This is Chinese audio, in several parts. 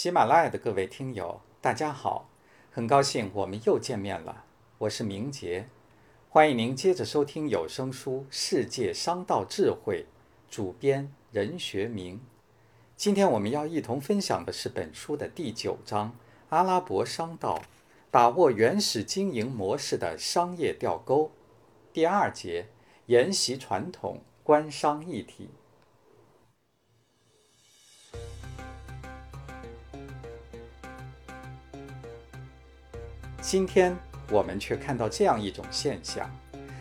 喜马拉雅的各位听友，大家好，很高兴我们又见面了。我是明杰，欢迎您接着收听有声书《世界商道智慧》，主编任学明。今天我们要一同分享的是本书的第九章《阿拉伯商道：把握原始经营模式的商业钓钩》第二节：沿袭传统官商一体。今天我们却看到这样一种现象：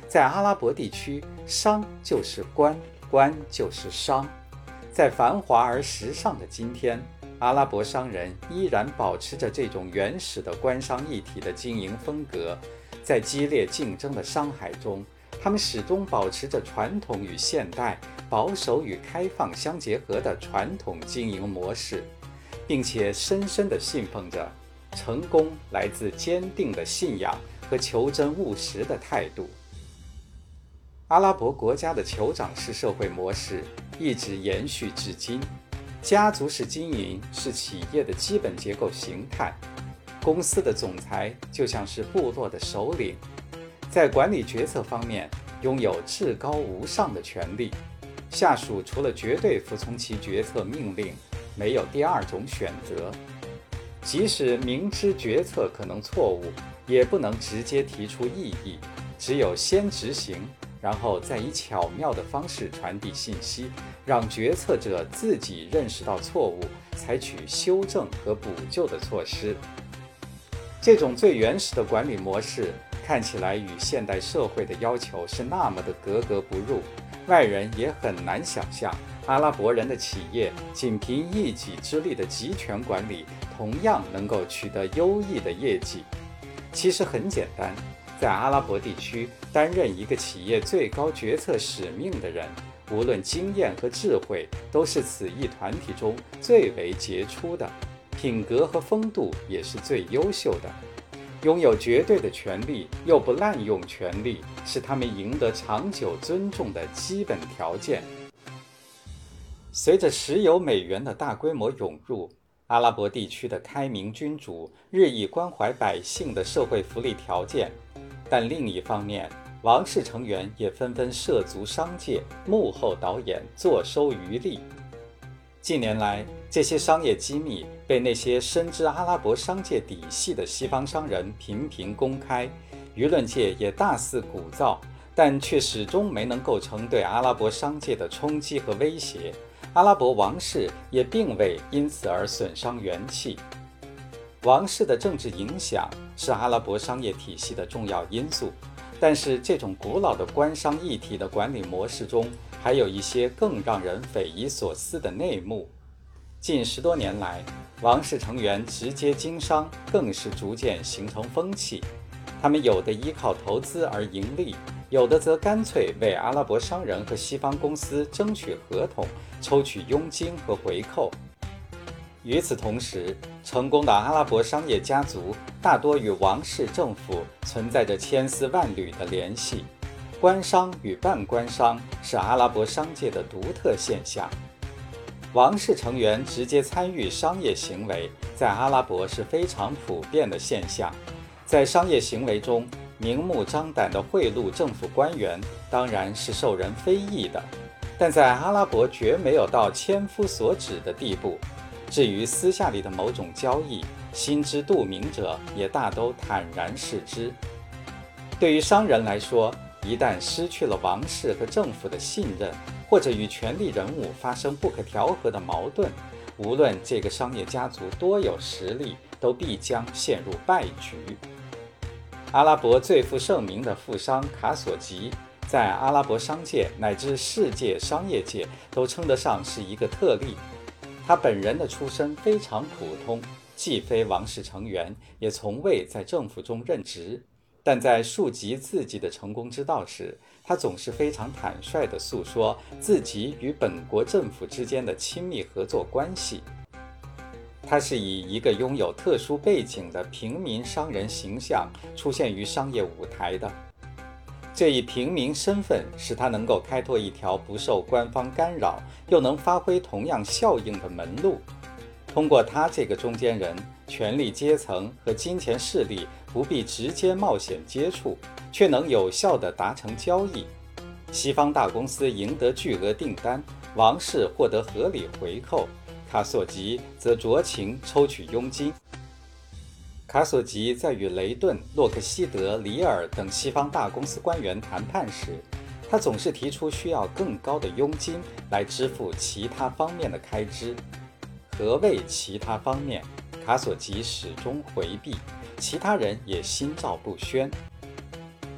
在阿拉伯地区，商就是官，官就是商。在繁华而时尚的今天，阿拉伯商人依然保持着这种原始的官商一体的经营风格。在激烈竞争的商海中，他们始终保持着传统与现代、保守与开放相结合的传统经营模式，并且深深地信奉着。成功来自坚定的信仰和求真务实的态度。阿拉伯国家的酋长式社会模式一直延续至今，家族式经营是企业的基本结构形态。公司的总裁就像是部落的首领，在管理决策方面拥有至高无上的权利，下属除了绝对服从其决策命令，没有第二种选择。即使明知决策可能错误，也不能直接提出异议，只有先执行，然后再以巧妙的方式传递信息，让决策者自己认识到错误，采取修正和补救的措施。这种最原始的管理模式看起来与现代社会的要求是那么的格格不入，外人也很难想象阿拉伯人的企业仅凭一己之力的集权管理。同样能够取得优异的业绩，其实很简单。在阿拉伯地区，担任一个企业最高决策使命的人，无论经验和智慧，都是此一团体中最为杰出的，品格和风度也是最优秀的。拥有绝对的权利，又不滥用权力，是他们赢得长久尊重的基本条件。随着石油美元的大规模涌入，阿拉伯地区的开明君主日益关怀百姓的社会福利条件，但另一方面，王室成员也纷纷涉足商界，幕后导演，坐收渔利。近年来，这些商业机密被那些深知阿拉伯商界底细的西方商人频频公开，舆论界也大肆鼓噪，但却始终没能构成对阿拉伯商界的冲击和威胁。阿拉伯王室也并未因此而损伤元气。王室的政治影响是阿拉伯商业体系的重要因素，但是这种古老的官商一体的管理模式中，还有一些更让人匪夷所思的内幕。近十多年来，王室成员直接经商更是逐渐形成风气。他们有的依靠投资而盈利。有的则干脆为阿拉伯商人和西方公司争取合同，抽取佣金和回扣。与此同时，成功的阿拉伯商业家族大多与王室政府存在着千丝万缕的联系。官商与半官商是阿拉伯商界的独特现象。王室成员直接参与商业行为，在阿拉伯是非常普遍的现象。在商业行为中，明目张胆地贿赂政府官员，当然是受人非议的，但在阿拉伯绝没有到千夫所指的地步。至于私下里的某种交易，心知肚明者也大都坦然视之。对于商人来说，一旦失去了王室和政府的信任，或者与权力人物发生不可调和的矛盾，无论这个商业家族多有实力，都必将陷入败局。阿拉伯最负盛名的富商卡索吉，在阿拉伯商界乃至世界商业界都称得上是一个特例。他本人的出身非常普通，既非王室成员，也从未在政府中任职。但在述及自己的成功之道时，他总是非常坦率地诉说自己与本国政府之间的亲密合作关系。他是以一个拥有特殊背景的平民商人形象出现于商业舞台的。这一平民身份使他能够开拓一条不受官方干扰又能发挥同样效应的门路。通过他这个中间人，权力阶层和金钱势力不必直接冒险接触，却能有效地达成交易。西方大公司赢得巨额订单，王室获得合理回扣，卡索吉则酌情抽取佣金。卡索吉在与雷顿、洛克希德、里尔等西方大公司官员谈判时，他总是提出需要更高的佣金来支付其他方面的开支。何谓其他方面？卡索吉始终回避，其他人也心照不宣。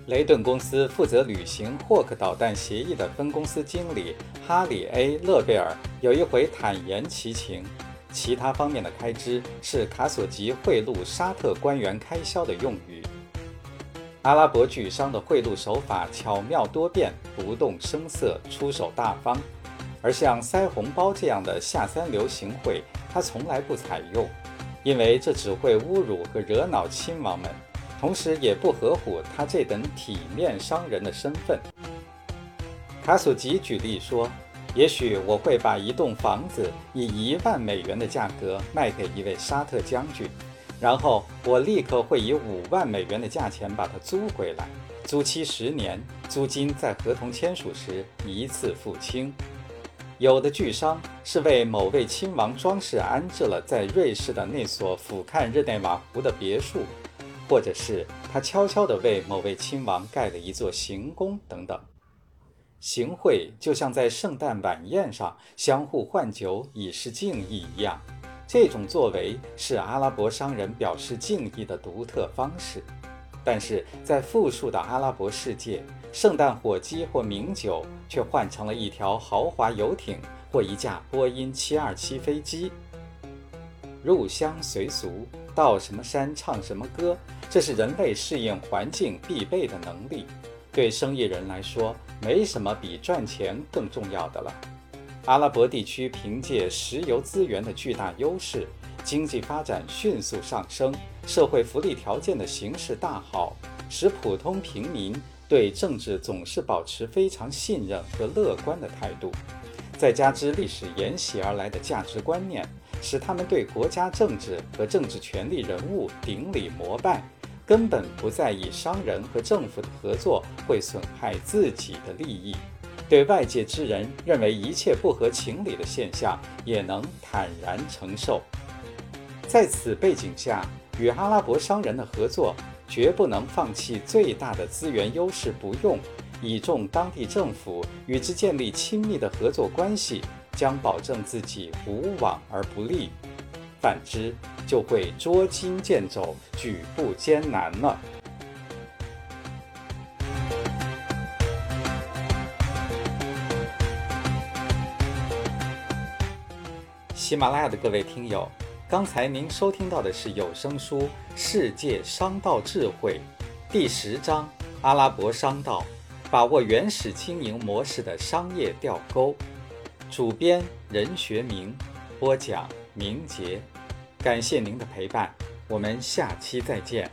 雷顿公司负责履行霍克导弹协议的分公司经理哈里 ·A· 勒贝尔有一回坦言其情。其他方面的开支是卡索吉贿赂沙特官员开销的用语。阿拉伯巨商的贿赂手法巧妙多变，不动声色，出手大方。而像塞红包这样的下三流行贿，他从来不采用，因为这只会侮辱和惹恼亲王们，同时也不合乎他这等体面商人的身份。卡索吉举例说。也许我会把一栋房子以一万美元的价格卖给一位沙特将军，然后我立刻会以五万美元的价钱把它租回来，租期十年，租金在合同签署时一次付清。有的巨商是为某位亲王装饰安置了在瑞士的那所俯瞰日内瓦湖的别墅，或者是他悄悄地为某位亲王盖了一座行宫等等。行贿就像在圣诞晚宴上相互换酒以示敬意一样，这种作为是阿拉伯商人表示敬意的独特方式。但是在富庶的阿拉伯世界，圣诞火鸡或名酒却换成了一条豪华游艇或一架波音727飞机。入乡随俗，到什么山唱什么歌，这是人类适应环境必备的能力。对生意人来说，没什么比赚钱更重要的了。阿拉伯地区凭借石油资源的巨大优势，经济发展迅速上升，社会福利条件的形势大好，使普通平民对政治总是保持非常信任和乐观的态度。再加之历史沿袭而来的价值观念，使他们对国家政治和政治权力人物顶礼膜拜。根本不在意商人和政府的合作会损害自己的利益，对外界之人认为一切不合情理的现象也能坦然承受。在此背景下，与阿拉伯商人的合作绝不能放弃最大的资源优势不用，倚重当地政府与之建立亲密的合作关系，将保证自己无往而不利。反之，就会捉襟见肘，举步艰难了。喜马拉雅的各位听友，刚才您收听到的是有声书《世界商道智慧》第十章《阿拉伯商道：把握原始经营模式的商业钓钩》，主编任学明，播讲。明杰，感谢您的陪伴，我们下期再见。